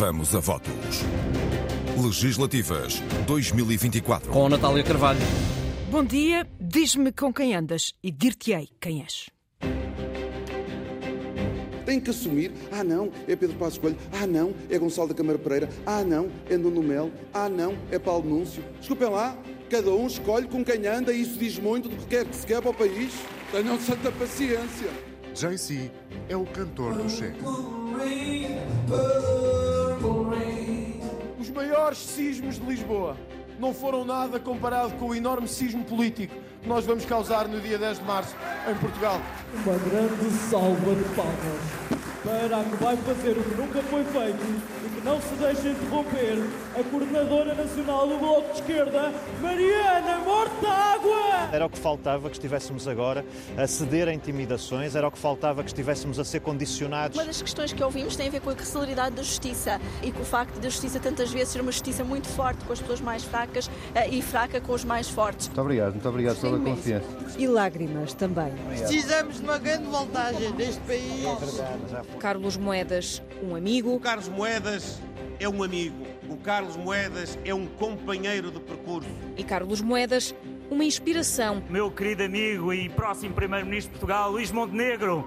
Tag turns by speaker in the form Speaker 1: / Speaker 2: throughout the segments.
Speaker 1: Vamos a votos. Legislativas 2024.
Speaker 2: Com a Natália Carvalho.
Speaker 3: Bom dia, diz-me com quem andas e dir-te-ei quem és.
Speaker 4: Tem que assumir. Ah, não, é Pedro Passos Coelho. Ah, não, é Gonçalo da Câmara Pereira. Ah, não, é Nuno Melo. Ah, não, é Paulo Núncio. Desculpem lá, cada um escolhe com quem anda e isso diz muito do que quer que se quer para o país. Tenham santa paciência.
Speaker 5: JC é o cantor do Che.
Speaker 6: Os maiores sismos de Lisboa não foram nada comparado com o enorme sismo político que nós vamos causar no dia 10 de março em Portugal.
Speaker 7: Uma grande salva de palmas para a que vai fazer o que nunca foi feito e que não se deixa interromper a coordenadora nacional do Bloco de Esquerda, Mariana Mortágua.
Speaker 8: Era o que faltava que estivéssemos agora a ceder a intimidações, era o que faltava que estivéssemos a ser condicionados.
Speaker 9: Uma das questões que ouvimos tem a ver com a celeridade da justiça e com o facto da justiça tantas vezes ser uma justiça muito forte com as pessoas mais fracas eh, e fraca com os mais fortes.
Speaker 10: Muito obrigado, muito obrigado pela confiança.
Speaker 11: E lágrimas também.
Speaker 12: Precisamos de uma grande voltagem neste país.
Speaker 11: Carlos Moedas, um amigo.
Speaker 13: O Carlos Moedas é um amigo. O Carlos Moedas é um companheiro de percurso.
Speaker 11: E Carlos Moedas, uma inspiração.
Speaker 14: Meu querido amigo e próximo Primeiro-Ministro de Portugal, Luís Montenegro.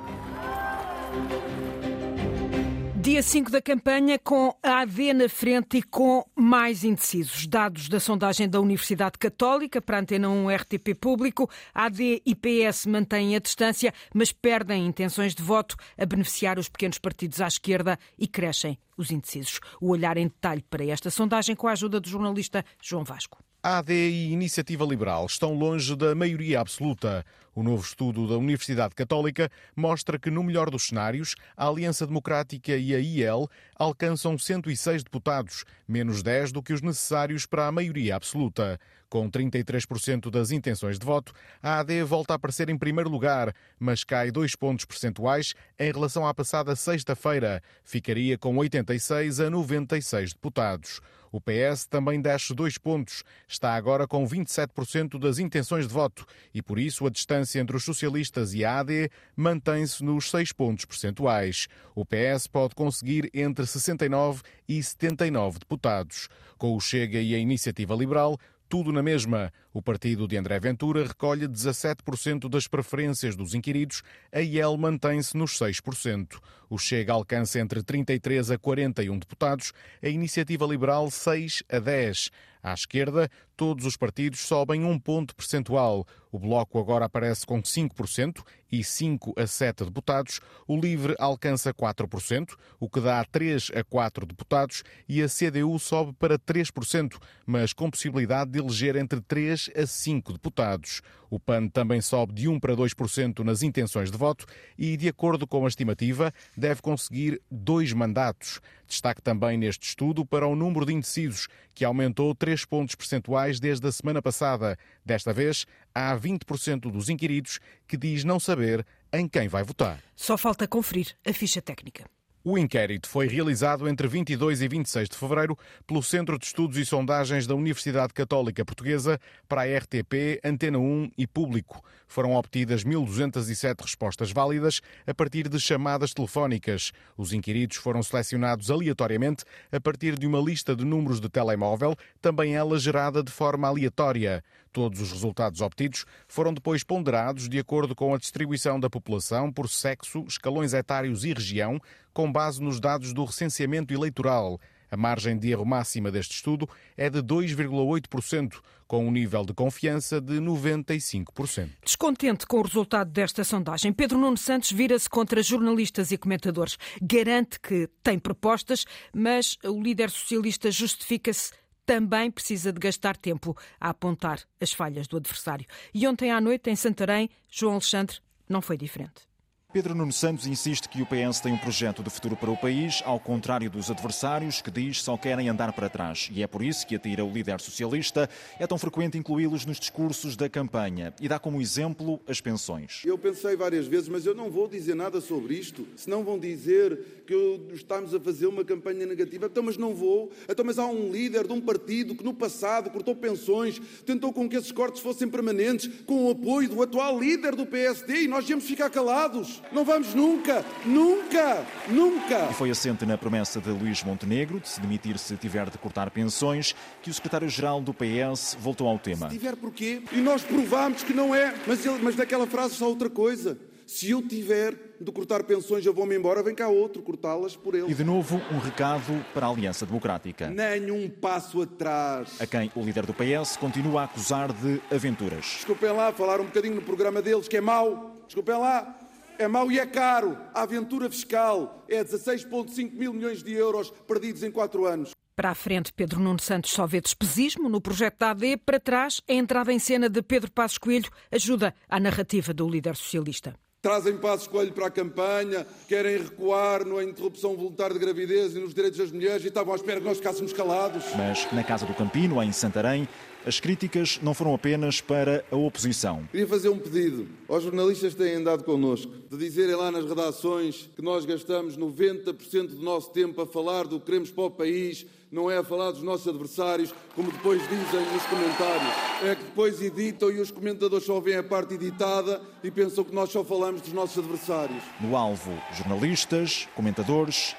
Speaker 3: Dia 5 da campanha, com a AD na frente e com mais indecisos. Dados da sondagem da Universidade Católica para a Antena 1 RTP Público, AD e PS mantêm a distância, mas perdem intenções de voto a beneficiar os pequenos partidos à esquerda e crescem os indecisos. O olhar em detalhe para esta sondagem com a ajuda do jornalista João Vasco.
Speaker 15: A AD e Iniciativa Liberal estão longe da maioria absoluta. O novo estudo da Universidade Católica mostra que, no melhor dos cenários, a Aliança Democrática e a IEL alcançam 106 deputados, menos 10 do que os necessários para a maioria absoluta. Com 33% das intenções de voto, a AD volta a aparecer em primeiro lugar, mas cai dois pontos percentuais em relação à passada sexta-feira. Ficaria com 86 a 96 deputados. O PS também desce dois pontos. Está agora com 27% das intenções de voto e, por isso, a distância entre os socialistas e a AD mantém-se nos seis pontos percentuais. O PS pode conseguir entre 69 e 79 deputados. Com o Chega e a Iniciativa Liberal, tudo na mesma. O partido de André Ventura recolhe 17% das preferências dos inquiridos, a IEL mantém-se nos 6%. O Chega alcança entre 33 a 41 deputados, a Iniciativa Liberal 6 a 10. À esquerda, todos os partidos sobem um ponto percentual. O Bloco agora aparece com 5% e 5 a 7 deputados. O Livre alcança 4%, o que dá 3 a 4 deputados, e a CDU sobe para 3%, mas com possibilidade de eleger entre 3 a 5 deputados. O PAN também sobe de 1 para 2% nas intenções de voto e, de acordo com a estimativa, deve conseguir dois mandatos. Destaque também neste estudo para o número de indecisos, que aumentou 3 pontos percentuais desde a semana passada. Desta vez, há 20% dos inquiridos que diz não saber em quem vai votar.
Speaker 3: Só falta conferir a ficha técnica.
Speaker 15: O inquérito foi realizado entre 22 e 26 de fevereiro pelo Centro de Estudos e Sondagens da Universidade Católica Portuguesa para a RTP, Antena 1 e Público. Foram obtidas 1.207 respostas válidas a partir de chamadas telefónicas. Os inquiridos foram selecionados aleatoriamente a partir de uma lista de números de telemóvel, também ela gerada de forma aleatória. Todos os resultados obtidos foram depois ponderados de acordo com a distribuição da população por sexo, escalões etários e região, com base nos dados do recenseamento eleitoral. A margem de erro máxima deste estudo é de 2,8%, com um nível de confiança de 95%.
Speaker 3: Descontente com o resultado desta sondagem, Pedro Nuno Santos vira-se contra jornalistas e comentadores. Garante que tem propostas, mas o líder socialista justifica-se também precisa de gastar tempo a apontar as falhas do adversário. E ontem à noite, em Santarém, João Alexandre não foi diferente.
Speaker 16: Pedro Nuno Santos insiste que o PS tem um projeto de futuro para o país, ao contrário dos adversários que diz só querem andar para trás. E é por isso que atira o líder socialista. É tão frequente incluí-los nos discursos da campanha e dá como exemplo as pensões.
Speaker 4: Eu pensei várias vezes, mas eu não vou dizer nada sobre isto, senão vão dizer que estamos a fazer uma campanha negativa. Então, mas não vou. Então, mas há um líder de um partido que no passado cortou pensões, tentou com que esses cortes fossem permanentes, com o apoio do atual líder do PSD e nós íamos ficar calados. Não vamos nunca, nunca, nunca.
Speaker 16: E foi assente na promessa de Luís Montenegro de se demitir se tiver de cortar pensões que o secretário-geral do PS voltou ao tema.
Speaker 4: Se tiver porquê? E nós provámos que não é, mas, ele, mas naquela frase só outra coisa. Se eu tiver de cortar pensões, eu vou-me embora, vem cá outro cortá-las por ele.
Speaker 16: E de novo, um recado para a Aliança Democrática.
Speaker 4: Nenhum passo atrás.
Speaker 16: A quem o líder do PS continua a acusar de aventuras.
Speaker 4: Desculpem lá, falar um bocadinho no programa deles, que é mau. Desculpem lá. É mau e é caro. A aventura fiscal é 16,5 mil milhões de euros perdidos em quatro anos.
Speaker 3: Para a frente, Pedro Nuno Santos só vê despesismo no projeto da AD. Para trás, a entrada em cena de Pedro Passos Coelho ajuda à narrativa do líder socialista.
Speaker 4: Trazem Passos Coelho para a campanha, querem recuar na interrupção voluntária de gravidez e nos direitos das mulheres e estavam à espera que nós ficássemos calados.
Speaker 16: Mas na Casa do Campino, em Santarém, as críticas não foram apenas para a oposição.
Speaker 4: Queria fazer um pedido aos jornalistas que têm andado connosco, de dizerem lá nas redações que nós gastamos 90% do nosso tempo a falar do que queremos para o país, não é a falar dos nossos adversários, como depois dizem nos comentários. É que depois editam e os comentadores só veem a parte editada e pensam que nós só falamos dos nossos adversários.
Speaker 16: No alvo, jornalistas, comentadores,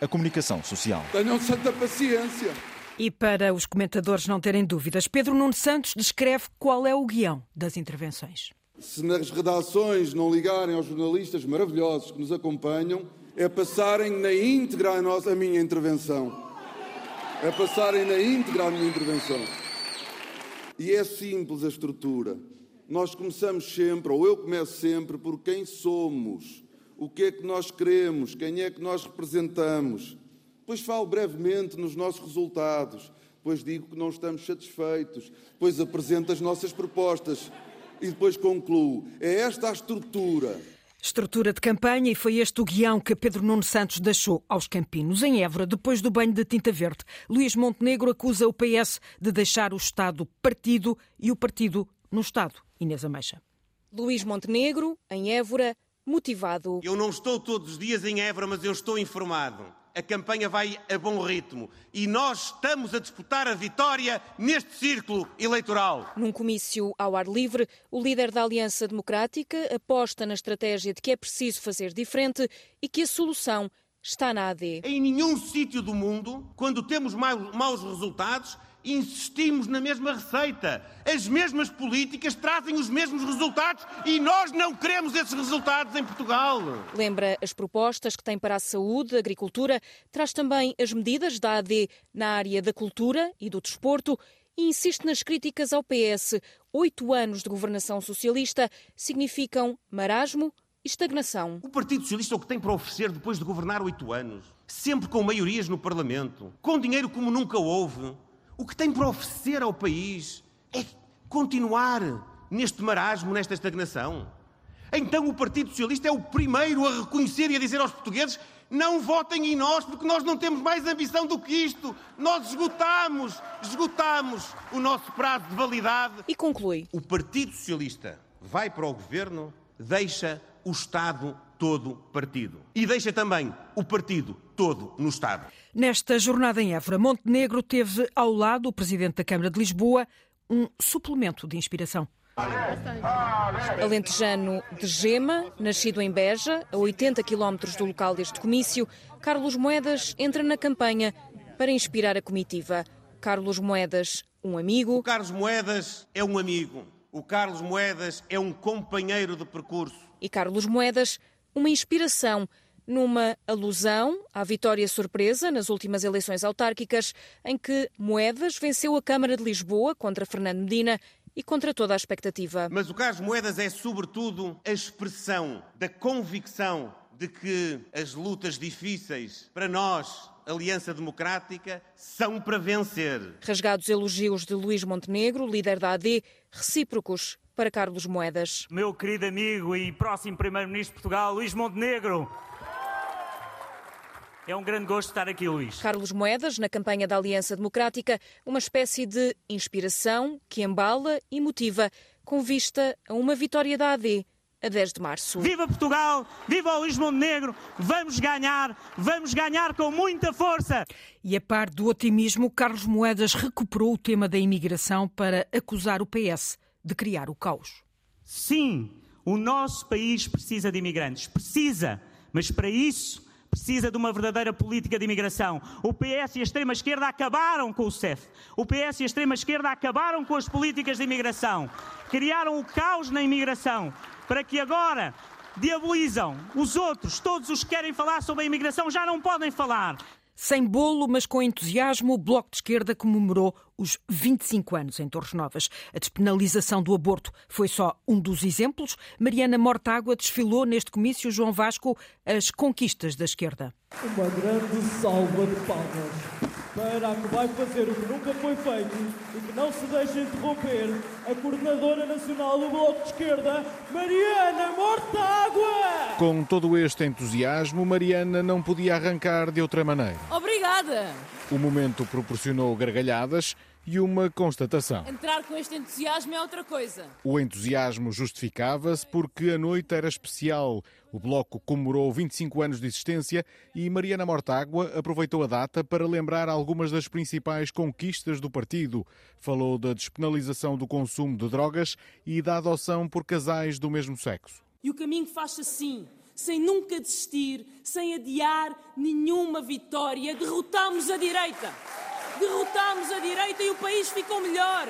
Speaker 16: a comunicação social.
Speaker 4: Tenham santa paciência.
Speaker 3: E para os comentadores não terem dúvidas, Pedro Nuno Santos descreve qual é o guião das intervenções.
Speaker 4: Se nas redações não ligarem aos jornalistas maravilhosos que nos acompanham, é passarem na íntegra a, nossa, a minha intervenção. É passarem na íntegra a minha intervenção. E é simples a estrutura. Nós começamos sempre, ou eu começo sempre, por quem somos, o que é que nós queremos, quem é que nós representamos. Depois falo brevemente nos nossos resultados, depois digo que não estamos satisfeitos, depois apresento as nossas propostas e depois concluo. É esta a estrutura.
Speaker 3: Estrutura de campanha e foi este o guião que Pedro Nuno Santos deixou aos campinos. Em Évora, depois do banho de tinta verde, Luís Montenegro acusa o PS de deixar o Estado partido e o partido no Estado. Inês Ameixa.
Speaker 11: Luís Montenegro, em Évora, motivado.
Speaker 13: Eu não estou todos os dias em Évora, mas eu estou informado a campanha vai a bom ritmo e nós estamos a disputar a vitória neste círculo eleitoral.
Speaker 11: Num comício ao ar livre, o líder da Aliança Democrática aposta na estratégia de que é preciso fazer diferente e que a solução está na AD.
Speaker 13: Em nenhum sítio do mundo, quando temos maus resultados, insistimos na mesma receita. As mesmas políticas trazem os mesmos resultados e nós não queremos esses resultados em Portugal.
Speaker 11: Lembra as propostas que tem para a saúde, a agricultura, traz também as medidas da AD na área da cultura e do desporto e insiste nas críticas ao PS. Oito anos de governação socialista significam marasmo e estagnação.
Speaker 13: O Partido Socialista é o que tem para oferecer depois de governar oito anos, sempre com maiorias no Parlamento, com dinheiro como nunca houve o que tem para oferecer ao país é continuar neste marasmo, nesta estagnação. Então o Partido Socialista é o primeiro a reconhecer e a dizer aos portugueses: não votem em nós, porque nós não temos mais ambição do que isto. Nós esgotamos, esgotamos o nosso prazo de validade.
Speaker 11: E conclui:
Speaker 13: o Partido Socialista vai para o governo, deixa o Estado todo partido. E deixa também o partido todo no Estado.
Speaker 3: Nesta jornada em Évora, Montenegro teve ao lado o Presidente da Câmara de Lisboa um suplemento de inspiração.
Speaker 11: Alentejano de Gema, nascido em Beja, a 80 quilómetros do local deste comício, Carlos Moedas entra na campanha para inspirar a comitiva. Carlos Moedas, um amigo.
Speaker 13: O Carlos Moedas é um amigo. O Carlos Moedas é um companheiro de percurso.
Speaker 11: E Carlos Moedas uma inspiração numa alusão à vitória surpresa nas últimas eleições autárquicas, em que Moedas venceu a Câmara de Lisboa contra Fernando Medina e contra toda a expectativa.
Speaker 13: Mas o Carlos Moedas é, sobretudo, a expressão da convicção de que as lutas difíceis para nós, Aliança Democrática, são para vencer.
Speaker 11: Rasgados elogios de Luís Montenegro, líder da AD, recíprocos para Carlos Moedas.
Speaker 14: Meu querido amigo e próximo Primeiro-Ministro de Portugal, Luís Montenegro. É um grande gosto estar aqui, Luís.
Speaker 11: Carlos Moedas, na campanha da Aliança Democrática, uma espécie de inspiração que embala e motiva, com vista a uma vitória da AD a 10 de março.
Speaker 14: Viva Portugal! Viva o Luís Montenegro! Vamos ganhar! Vamos ganhar com muita força!
Speaker 3: E a par do otimismo, Carlos Moedas recuperou o tema da imigração para acusar o PS de criar o caos.
Speaker 14: Sim, O nosso país precisa de imigrantes. Precisa. Mas para isso precisa de uma verdadeira política de imigração. O PS e a extrema-esquerda acabaram com o CEF. O PS e a extrema-esquerda acabaram com as políticas de imigração. Criaram o caos na imigração para que agora diabolizam os outros, todos os que querem falar sobre a imigração já não podem falar.
Speaker 3: Sem bolo, mas com entusiasmo, o Bloco de Esquerda comemorou os 25 anos em Torres Novas. A despenalização do aborto foi só um dos exemplos. Mariana Mortágua desfilou neste comício, João Vasco, as conquistas da esquerda.
Speaker 7: Uma grande salva de palmas para a que vai fazer o que nunca foi feito e que não se deixa interromper a coordenadora nacional do Bloco de Esquerda, Mariana Mortágua.
Speaker 15: Com todo este entusiasmo, Mariana não podia arrancar de outra maneira.
Speaker 2: Obrigada!
Speaker 15: O momento proporcionou gargalhadas e uma constatação.
Speaker 2: Entrar com este entusiasmo é outra coisa.
Speaker 15: O entusiasmo justificava-se porque a noite era especial. O Bloco comemorou 25 anos de existência e Mariana Mortágua aproveitou a data para lembrar algumas das principais conquistas do partido. Falou da despenalização do consumo de drogas e da adoção por casais do mesmo sexo.
Speaker 2: E o caminho faz-se assim, sem nunca desistir, sem adiar nenhuma vitória. Derrotamos a direita derrotámos a direita e o país ficou melhor,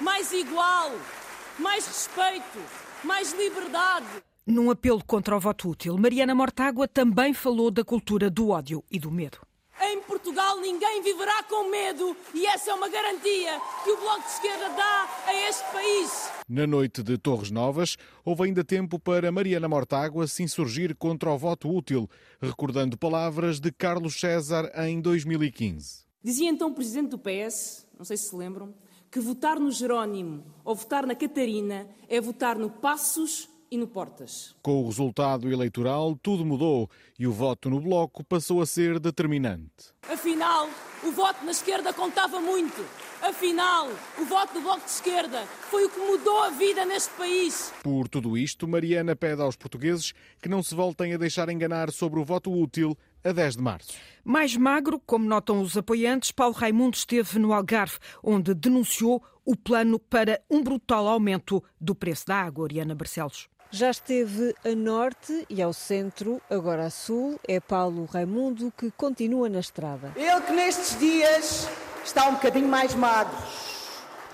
Speaker 2: mais igual, mais respeito, mais liberdade.
Speaker 3: Num apelo contra o voto útil, Mariana Mortágua também falou da cultura do ódio e do medo.
Speaker 2: Em Portugal ninguém viverá com medo e essa é uma garantia que o Bloco de Esquerda dá a este país.
Speaker 15: Na noite de Torres Novas, houve ainda tempo para Mariana Mortágua se insurgir contra o voto útil, recordando palavras de Carlos César em 2015.
Speaker 2: Dizia então o presidente do PS, não sei se se lembram, que votar no Jerónimo ou votar na Catarina é votar no Passos e no Portas.
Speaker 15: Com o resultado eleitoral, tudo mudou e o voto no Bloco passou a ser determinante.
Speaker 2: Afinal, o voto na esquerda contava muito. Afinal, o voto do Bloco de Esquerda foi o que mudou a vida neste país.
Speaker 15: Por tudo isto, Mariana pede aos portugueses que não se voltem a deixar enganar sobre o voto útil a 10 de março.
Speaker 3: Mais magro, como notam os apoiantes, Paulo Raimundo esteve no Algarve, onde denunciou o plano para um brutal aumento do preço da água. Oriana Barcelos.
Speaker 10: Já esteve a norte e ao centro, agora a sul. É Paulo Raimundo que continua na estrada.
Speaker 17: Ele que nestes dias está um bocadinho mais magro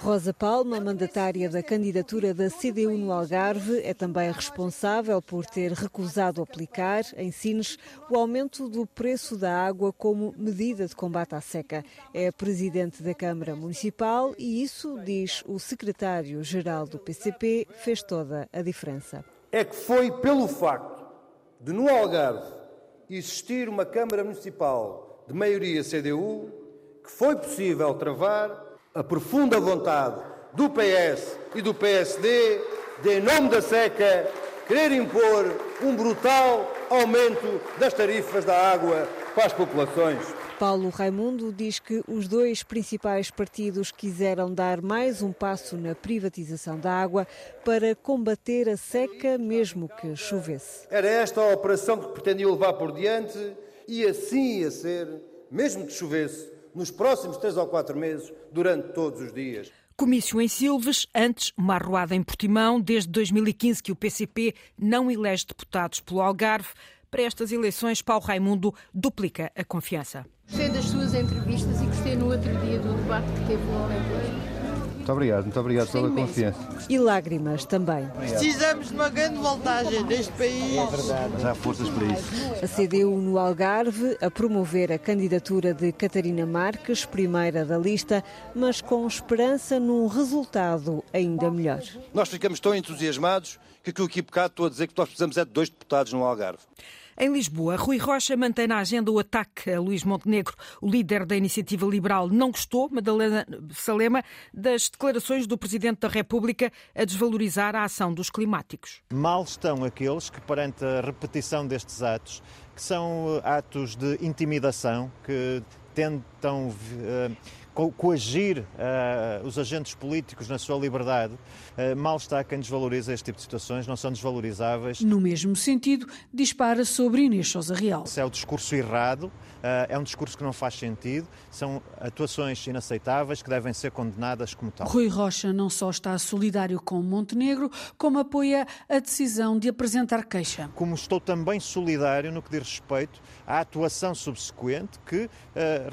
Speaker 10: Rosa Palma, mandatária da candidatura da CDU no Algarve, é também responsável por ter recusado aplicar em Sines o aumento do preço da água como medida de combate à seca. É presidente da Câmara Municipal e isso, diz o secretário-geral do PCP, fez toda a diferença.
Speaker 18: É que foi pelo facto de no Algarve existir uma Câmara Municipal de maioria CDU que foi possível travar a profunda vontade do PS e do PSD de, em nome da seca, querer impor um brutal aumento das tarifas da água para as populações.
Speaker 10: Paulo Raimundo diz que os dois principais partidos quiseram dar mais um passo na privatização da água para combater a seca, mesmo que chovesse.
Speaker 18: Era esta a operação que pretendiam levar por diante e assim ia ser, mesmo que chovesse, nos próximos três ou quatro meses, durante todos os dias.
Speaker 3: Comício em Silves, antes uma arruada em Portimão, desde 2015 que o PCP não elege deputados pelo Algarve. Para estas eleições, Paulo Raimundo duplica a confiança.
Speaker 19: Gostei das suas entrevistas e gostei no outro dia do debate que teve no Alentejo.
Speaker 20: Muito obrigado, muito obrigado pela confiança.
Speaker 10: E lágrimas também.
Speaker 12: Precisamos de uma grande voltagem neste país.
Speaker 20: É verdade, mas há forças para isso.
Speaker 10: A CDU no Algarve a promover a candidatura de Catarina Marques, primeira da lista, mas com esperança num resultado ainda melhor.
Speaker 18: Nós ficamos tão entusiasmados que que bocado estou a dizer que nós precisamos é de dois deputados no Algarve.
Speaker 3: Em Lisboa, Rui Rocha mantém na agenda o ataque a Luís Montenegro. O líder da Iniciativa Liberal não gostou, Madalena Salema, das declarações do Presidente da República a desvalorizar a ação dos climáticos.
Speaker 8: Mal estão aqueles que, perante a repetição destes atos, que são eh, atos de intimidação, que tentam uh, co coagir uh, os agentes políticos na sua liberdade, uh, mal está quem desvaloriza este tipo de situações, não são desvalorizáveis.
Speaker 21: No mesmo sentido, dispara sobre Inês Sousa Real.
Speaker 8: Isso é o discurso errado, uh, é um discurso que não faz sentido, são atuações inaceitáveis que devem ser condenadas como tal.
Speaker 21: Rui Rocha não só está solidário com Montenegro, como apoia a decisão de apresentar queixa.
Speaker 8: Como estou também solidário no que diz respeito à atuação subsequente que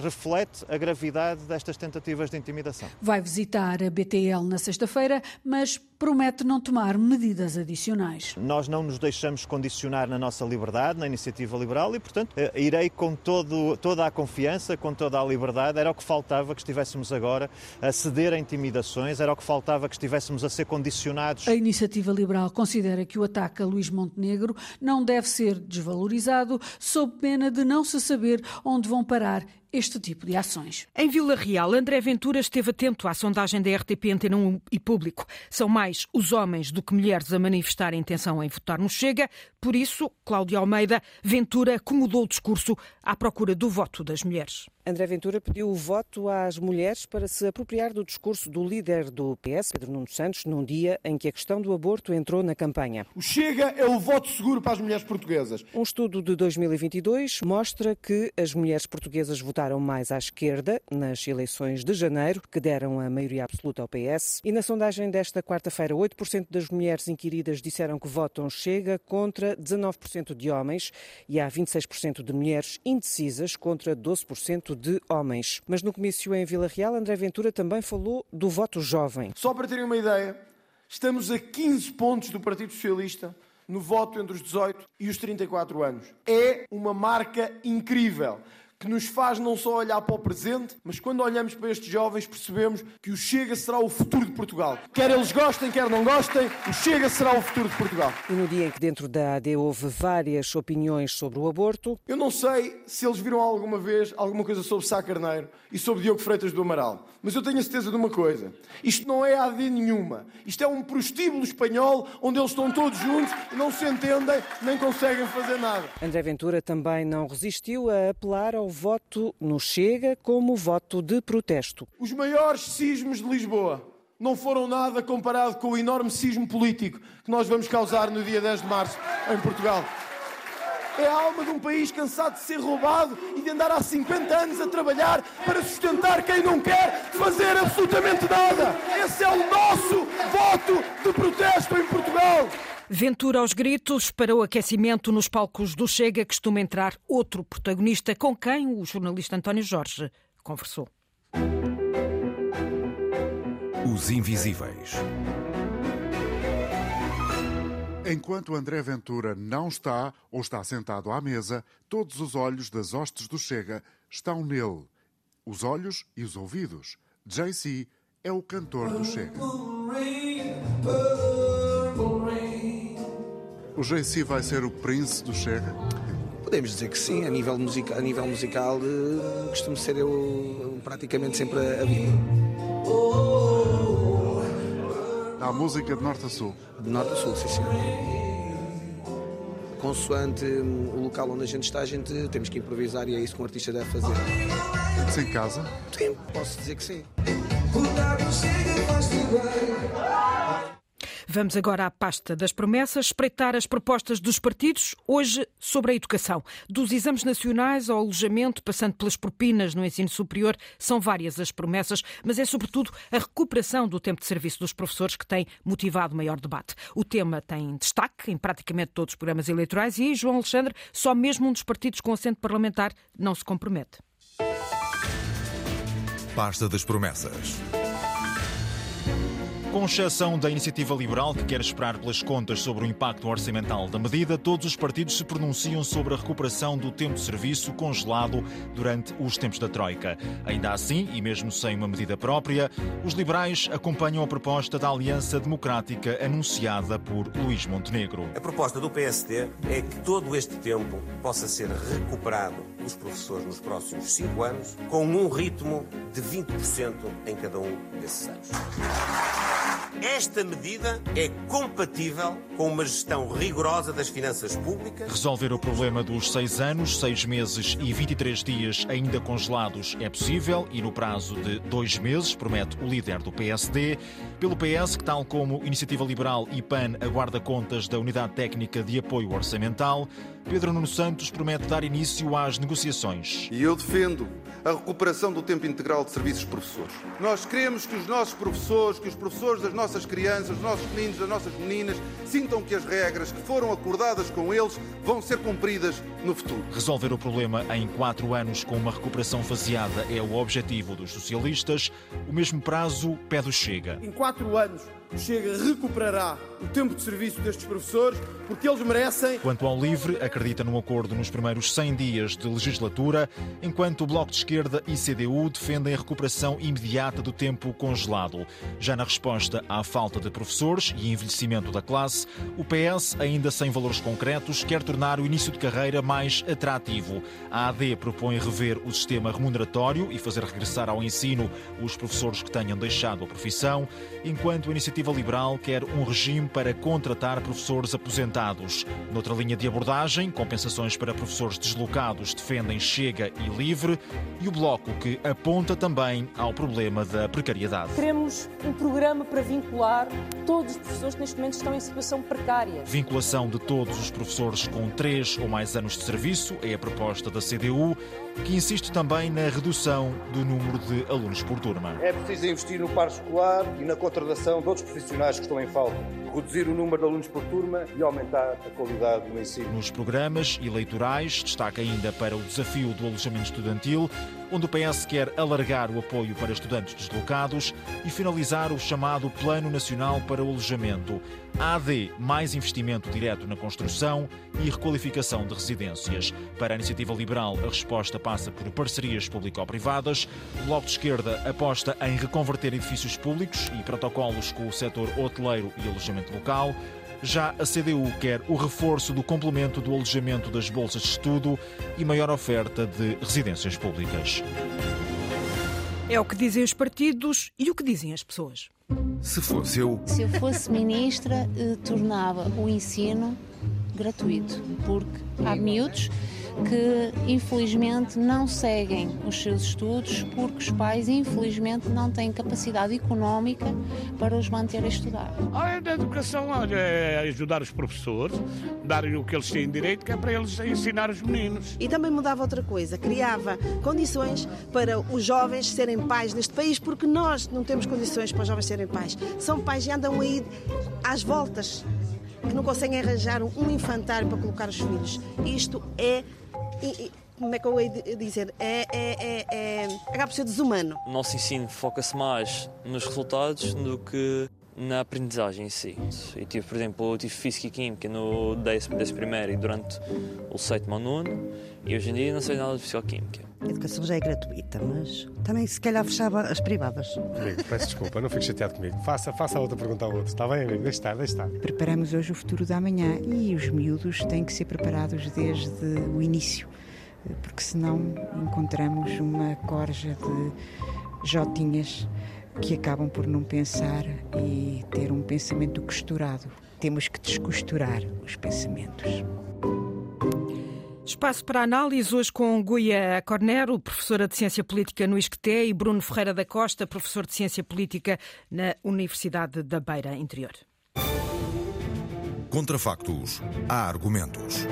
Speaker 8: reflete a gravidade destas tentativas de intimidação.
Speaker 21: Vai visitar a BTL na sexta-feira, mas promete não tomar medidas adicionais.
Speaker 8: Nós não nos deixamos condicionar na nossa liberdade, na iniciativa liberal e, portanto, eh, irei com todo, toda a confiança, com toda a liberdade. Era o que faltava que estivéssemos agora a ceder a intimidações, era o que faltava que estivéssemos a ser condicionados.
Speaker 21: A iniciativa liberal considera que o ataque a Luís Montenegro não deve ser desvalorizado, sob pena de não se saber onde vão parar este tipo de ações.
Speaker 3: Em Vila Real, André Ventura esteve atento à sondagem da RTP Antena 1 e Público. São mais os homens do que mulheres a manifestarem intenção em votar no Chega. Por isso, Cláudio Almeida, Ventura acomodou o discurso à procura do voto das mulheres.
Speaker 22: André Ventura pediu o voto às mulheres para se apropriar do discurso do líder do PS, Pedro Nuno Santos, num dia em que a questão do aborto entrou na campanha.
Speaker 6: O Chega é o voto seguro para as mulheres portuguesas.
Speaker 22: Um estudo de 2022 mostra que as mulheres portuguesas votaram mais à esquerda nas eleições de janeiro, que deram a maioria absoluta ao PS. E na sondagem desta quarta-feira, 8% das mulheres inquiridas disseram que votam Chega contra 19% de homens e há 26% de mulheres indecisas contra 12% de homens. Mas no comício em Vila Real, André Ventura também falou do voto jovem.
Speaker 6: Só para terem uma ideia, estamos a 15 pontos do Partido Socialista no voto entre os 18 e os 34 anos. É uma marca incrível que nos faz não só olhar para o presente, mas quando olhamos para estes jovens percebemos que o Chega será o futuro de Portugal. Quer eles gostem, quer não gostem, o Chega será o futuro de Portugal.
Speaker 22: E no dia em que dentro da AD houve várias opiniões sobre o aborto...
Speaker 6: Eu não sei se eles viram alguma vez alguma coisa sobre Sá Carneiro e sobre Diogo Freitas do Amaral, mas eu tenho a certeza de uma coisa. Isto não é AD nenhuma. Isto é um prostíbulo espanhol onde eles estão todos juntos e não se entendem nem conseguem fazer nada.
Speaker 22: André Ventura também não resistiu a apelar ao voto no Chega como voto de protesto.
Speaker 6: Os maiores sismos de Lisboa não foram nada comparado com o enorme sismo político que nós vamos causar no dia 10 de março em Portugal. É a alma de um país cansado de ser roubado e de andar há 50 anos a trabalhar para sustentar quem não quer fazer absolutamente nada. Esse é o nosso voto de protesto em Portugal.
Speaker 3: Ventura aos gritos para o aquecimento nos palcos do Chega costuma entrar outro protagonista com quem o jornalista António Jorge conversou.
Speaker 1: Os Invisíveis.
Speaker 5: Enquanto André Ventura não está ou está sentado à mesa, todos os olhos das hostes do Chega estão nele. Os olhos e os ouvidos. JC é o cantor do Chega. O JC vai ser o Prince do Chega?
Speaker 23: Podemos dizer que sim, a nível, musica, a nível musical uh, costumo ser eu praticamente sempre a vida.
Speaker 5: Há música de norte a sul?
Speaker 23: De norte a sul, sim, sim. Consoante o local onde a gente está, a gente temos que improvisar e é isso que um artista deve fazer.
Speaker 5: Sente-se em casa?
Speaker 23: Sim, posso dizer que sim.
Speaker 3: Vamos agora à pasta das promessas, espreitar as propostas dos partidos, hoje sobre a educação. Dos exames nacionais ao alojamento, passando pelas propinas no ensino superior, são várias as promessas, mas é sobretudo a recuperação do tempo de serviço dos professores que tem motivado maior debate. O tema tem destaque em praticamente todos os programas eleitorais e, João Alexandre, só mesmo um dos partidos com assento parlamentar não se compromete.
Speaker 1: Pasta das promessas.
Speaker 16: Com exceção da iniciativa liberal, que quer esperar pelas contas sobre o impacto orçamental da medida, todos os partidos se pronunciam sobre a recuperação do tempo de serviço congelado durante os tempos da Troika. Ainda assim, e mesmo sem uma medida própria, os liberais acompanham a proposta da Aliança Democrática anunciada por Luís Montenegro.
Speaker 24: A proposta do PSD é que todo este tempo possa ser recuperado pelos professores nos próximos cinco anos, com um ritmo de 20% em cada um desses anos. Esta medida é compatível com uma gestão rigorosa das finanças públicas.
Speaker 16: Resolver o problema dos seis anos, seis meses e 23 dias ainda congelados é possível e no prazo de dois meses, promete o líder do PSD. Pelo PS, que tal como Iniciativa Liberal e PAN aguarda contas da Unidade Técnica de Apoio Orçamental, Pedro Nuno Santos promete dar início às negociações.
Speaker 25: E eu defendo a recuperação do tempo integral de serviços professores. Nós queremos que os nossos professores, que os professores das nossas crianças, os nossos meninos, das nossas meninas, sintam que as regras que foram acordadas com eles vão ser cumpridas no futuro.
Speaker 16: Resolver o problema em quatro anos com uma recuperação faseada é o objetivo dos socialistas. O mesmo prazo pede o Chega.
Speaker 6: Em quatro anos, Chega recuperará o tempo de serviço destes professores, porque eles merecem.
Speaker 16: Quanto ao LIVRE, acredita num acordo nos primeiros 100 dias de legislatura, enquanto o Bloco de Esquerda e CDU defendem a recuperação imediata do tempo congelado. Já na resposta à falta de professores e envelhecimento da classe, o PS, ainda sem valores concretos, quer tornar o início de carreira mais atrativo. A AD propõe rever o sistema remuneratório e fazer regressar ao ensino os professores que tenham deixado a profissão, enquanto a Iniciativa Liberal quer um regime para contratar professores aposentados. Noutra linha de abordagem, compensações para professores deslocados defendem Chega e Livre e o Bloco que aponta também ao problema da precariedade.
Speaker 2: Queremos um programa para vincular todos os professores que neste momento estão em situação precária.
Speaker 16: Vinculação de todos os professores com três ou mais anos de serviço é a proposta da CDU, que insiste também na redução do número de alunos por turma.
Speaker 18: É preciso investir no par escolar e na contratação de outros profissionais que estão em falta, reduzir o número de alunos por turma e aumentar a qualidade do ensino.
Speaker 16: Nos programas eleitorais, destaca ainda para o desafio do alojamento estudantil, onde o PS quer alargar o apoio para estudantes deslocados e finalizar o chamado Plano Nacional para o Alojamento. AD, mais investimento direto na construção e requalificação de residências. Para a Iniciativa Liberal, a resposta passa por parcerias público-privadas. O Bloco de Esquerda aposta em reconverter edifícios públicos e protocolos com o setor hoteleiro e alojamento local. Já a CDU quer o reforço do complemento do alojamento das bolsas de estudo e maior oferta de residências públicas.
Speaker 3: É o que dizem os partidos e o que dizem as pessoas.
Speaker 1: Se fosse eu.
Speaker 26: Se eu fosse ministra, eh, tornava o ensino gratuito, porque há miúdos que infelizmente não seguem os seus estudos porque os pais infelizmente não têm capacidade económica para os manter a estudar.
Speaker 27: A educação olha, é ajudar os professores, darem o que eles têm direito, que é para eles ensinar os meninos.
Speaker 28: E também mudava outra coisa, criava condições para os jovens serem pais neste país, porque nós não temos condições para os jovens serem pais. São pais e andam aí às voltas que não conseguem arranjar um infantário para colocar os filhos. Isto é e, como é que eu ia dizer? É, é, é, é, acaba por ser desumano.
Speaker 29: O nosso ensino foca-se mais nos resultados do que na aprendizagem em si. Eu tive, por exemplo, eu tive Física e Química no 10 primeiro e durante o sétimo ao nono, e hoje em dia não sei nada de Física-Química.
Speaker 30: A educação já é gratuita, mas também se calhar fechava as privadas.
Speaker 31: Amigo, peço desculpa, não fique chateado comigo. Faça, faça a outra pergunta ao outro, está bem, amigo? Deixa estar, deixa estar.
Speaker 30: Preparamos hoje o futuro da manhã e os miúdos têm que ser preparados desde o início porque senão encontramos uma corja de jotinhas que acabam por não pensar e ter um pensamento costurado. Temos que descosturar os pensamentos.
Speaker 3: Espaço para análise hoje com Guia Cornero, professora de Ciência Política no ISCTE, e Bruno Ferreira da Costa, professor de Ciência Política na Universidade da Beira Interior.
Speaker 1: Contra factos, há argumentos.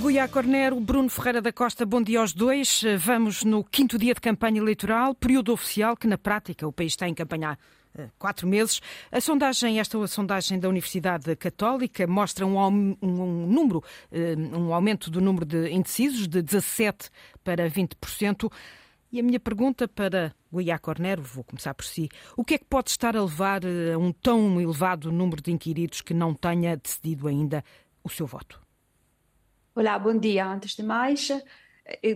Speaker 3: Guiá Cornero, Bruno Ferreira da Costa, bom dia aos dois. Vamos no quinto dia de campanha eleitoral, período oficial que na prática o país está em campanha há eh, quatro meses. A sondagem, esta sondagem da Universidade Católica mostra um, um, número, eh, um aumento do número de indecisos de 17 para 20%. E a minha pergunta para Guiá Cornero, vou começar por si, o que é que pode estar a levar eh, a um tão elevado número de inquiridos que não tenha decidido ainda o seu voto?
Speaker 32: Olá, bom dia. Antes de mais, eh,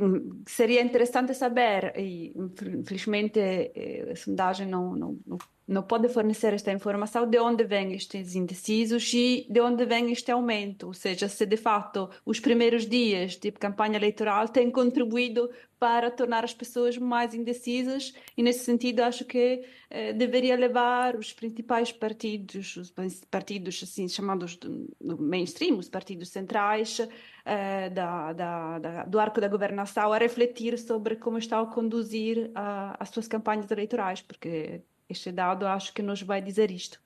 Speaker 32: seria interessante saber, e infelizmente eh, a sondagem não, não, não não pode fornecer esta informação de onde vêm estes indecisos e de onde vem este aumento, ou seja, se de fato os primeiros dias de campanha eleitoral têm contribuído para tornar as pessoas mais indecisas e nesse sentido acho que eh, deveria levar os principais partidos, os partidos assim chamados do mainstream, os partidos centrais eh, da, da, da, do arco da governação a refletir sobre como estão a conduzir a, as suas campanhas eleitorais, porque este dado acho que nos vai dizer isto.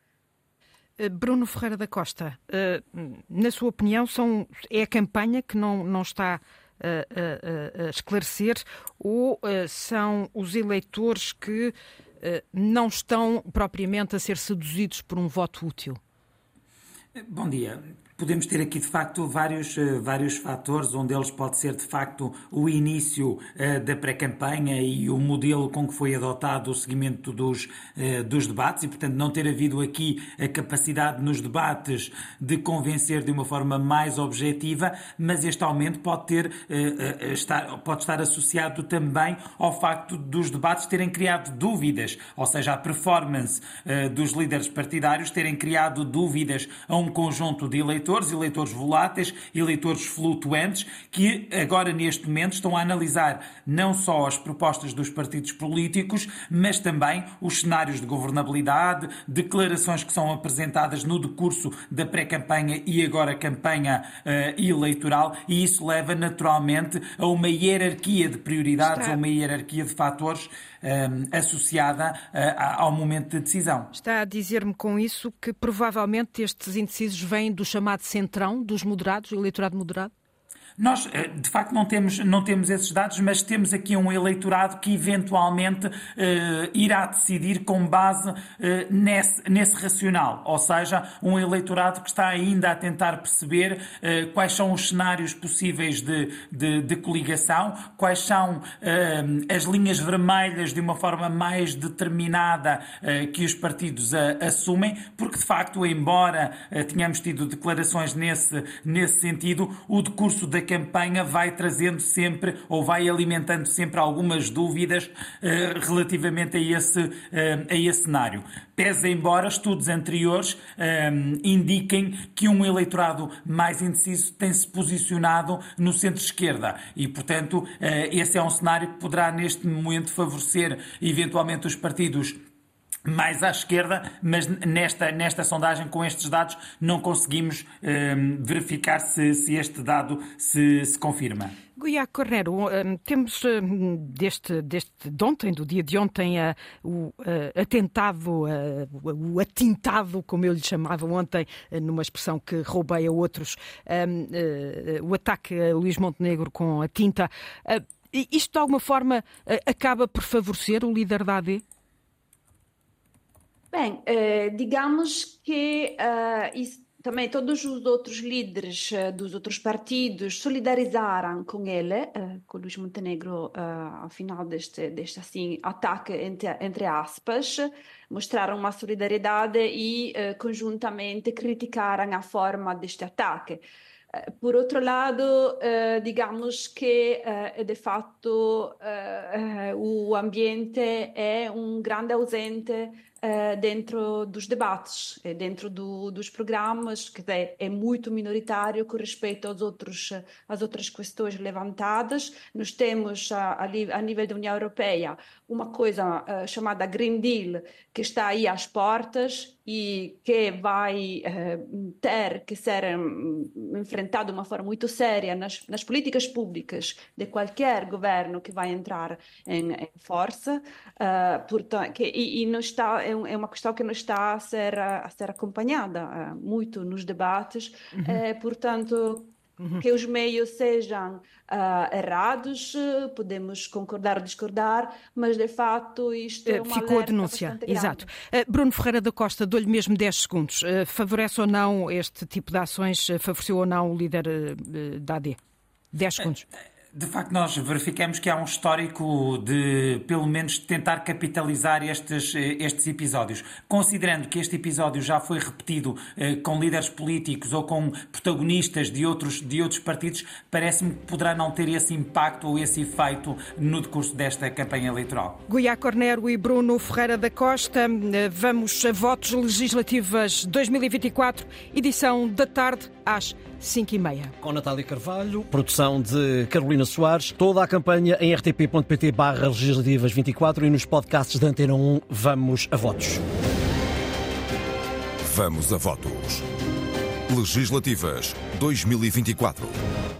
Speaker 3: Eh, Bruno Ferreira da Costa, eh, na sua opinião, são, é a campanha que não, não está a, a, a esclarecer ou eh, são os eleitores que não estão propriamente a ser seduzidos por um voto útil?
Speaker 33: Bom dia podemos ter aqui de facto vários, eh, vários fatores, onde eles pode ser de facto o início uh, da pré-campanha e o modelo com que foi adotado o seguimento dos, uh, dos debates. E, portanto, não ter havido aqui a capacidade nos debates de convencer de uma forma mais objetiva, mas este aumento pode ter estar, pode estar associado também ao facto dos debates terem criado dúvidas, ou seja, a performance dos líderes partidários terem criado dúvidas a um conjunto de eleitores eleitores, eleitores voláteis, eleitores flutuantes, que agora neste momento estão a analisar não só as propostas dos partidos políticos, mas também os cenários de governabilidade, declarações que são apresentadas no decurso da pré-campanha e agora campanha uh, eleitoral, e isso leva naturalmente a uma hierarquia de prioridades, Está... a uma hierarquia de fatores um, associada uh, ao momento de decisão.
Speaker 3: Está a dizer-me com isso que provavelmente estes indecisos vêm do chamado centrão, dos moderados, o eleitorado moderado?
Speaker 33: Nós, eh, de facto, não temos, não temos esses dados, mas temos aqui um eleitorado que eventualmente eh, irá decidir com base eh, nesse, nesse racional. Ou seja, um eleitorado que está ainda a tentar perceber quais são os cenários possíveis de, de, de coligação, quais são as linhas vermelhas de uma forma mais determinada que os partidos assumem, porque, de facto, embora tenhamos tido declarações nesse, nesse sentido, o decurso da campanha vai trazendo sempre ou vai alimentando sempre algumas dúvidas uh, relativamente a esse, uh, a esse cenário. Pese embora estudos anteriores uh, indiquem que um eleitorado mais indeciso tem-se posicionado no centro-esquerda e, portanto, esse é um cenário que poderá neste momento favorecer eventualmente os partidos mais à esquerda, mas nesta, nesta sondagem, com estes dados, não conseguimos um, verificar se, se, este dado se, se confirma.
Speaker 3: Guiá Cornero, um, temos um, deste, deste, de ontem, do dia de ontem, uh, o uh, atentado, uh, o atintado, como eu lhe chamava ontem, numa expressão que roubei a outros, o ataque a Luís Montenegro com a tinta. isto, de alguma forma, acaba por favorecer o líder da AD?
Speaker 32: Bem, eh, digamos que isso, também todos os outros líderes uh, dos outros partidos solidarizaram com ele, com Luís Montenegro, ao final deste, deste assim, ataque, entre, entre aspas, mostraram uma solidariedade e conjuntamente criticaram a forma deste ataque. Por outro lado, digamos que de fato o ambiente é um grande ausente uh, dentro dos debates, eh, dentro do, dos programas, que é, é, muito minoritário com respeito aos outros, às outras questões levantadas. Nós temos, a, a, a nível da União Europeia, uma coisa uh, chamada Green Deal, que está aí às portas e que vai uh, ter que ser um, enfrentado de uma forma muito séria nas, nas, políticas públicas de qualquer governo que vai entrar em, em força. Uh, portanto, que, e, e não está, é, é, uma questão que não está a ser, a ser acompanhada muito nos debates. Uhum. portanto, Uhum. que os meios sejam uh, errados, podemos concordar ou discordar, mas de facto isto é uma
Speaker 3: Ficou a denúncia, exato. Uh, Bruno Ferreira da Costa, dou-lhe mesmo 10 segundos. Uh, favorece ou não este tipo de ações? Favoreceu ou não o líder da AD? 10 segundos.
Speaker 33: De facto, nós verificamos que há um histórico de, pelo menos, tentar capitalizar estes, estes episódios. Considerando que este episódio já foi repetido eh, com líderes políticos ou com protagonistas de outros, de outros partidos, parece-me que poderá não ter esse impacto ou esse efeito no decurso desta campanha eleitoral.
Speaker 3: Goiá Cornero e Bruno Ferreira da Costa, eh, vamos a votos legislativas 2024, edição da tarde às 5 e meia.
Speaker 34: Com Natália Carvalho, produção de Carolina Soares, toda a campanha em rtp.pt barra legislativas 24 e nos podcasts da Antena 1 Vamos a Votos.
Speaker 1: Vamos a votos. Legislativas 2024.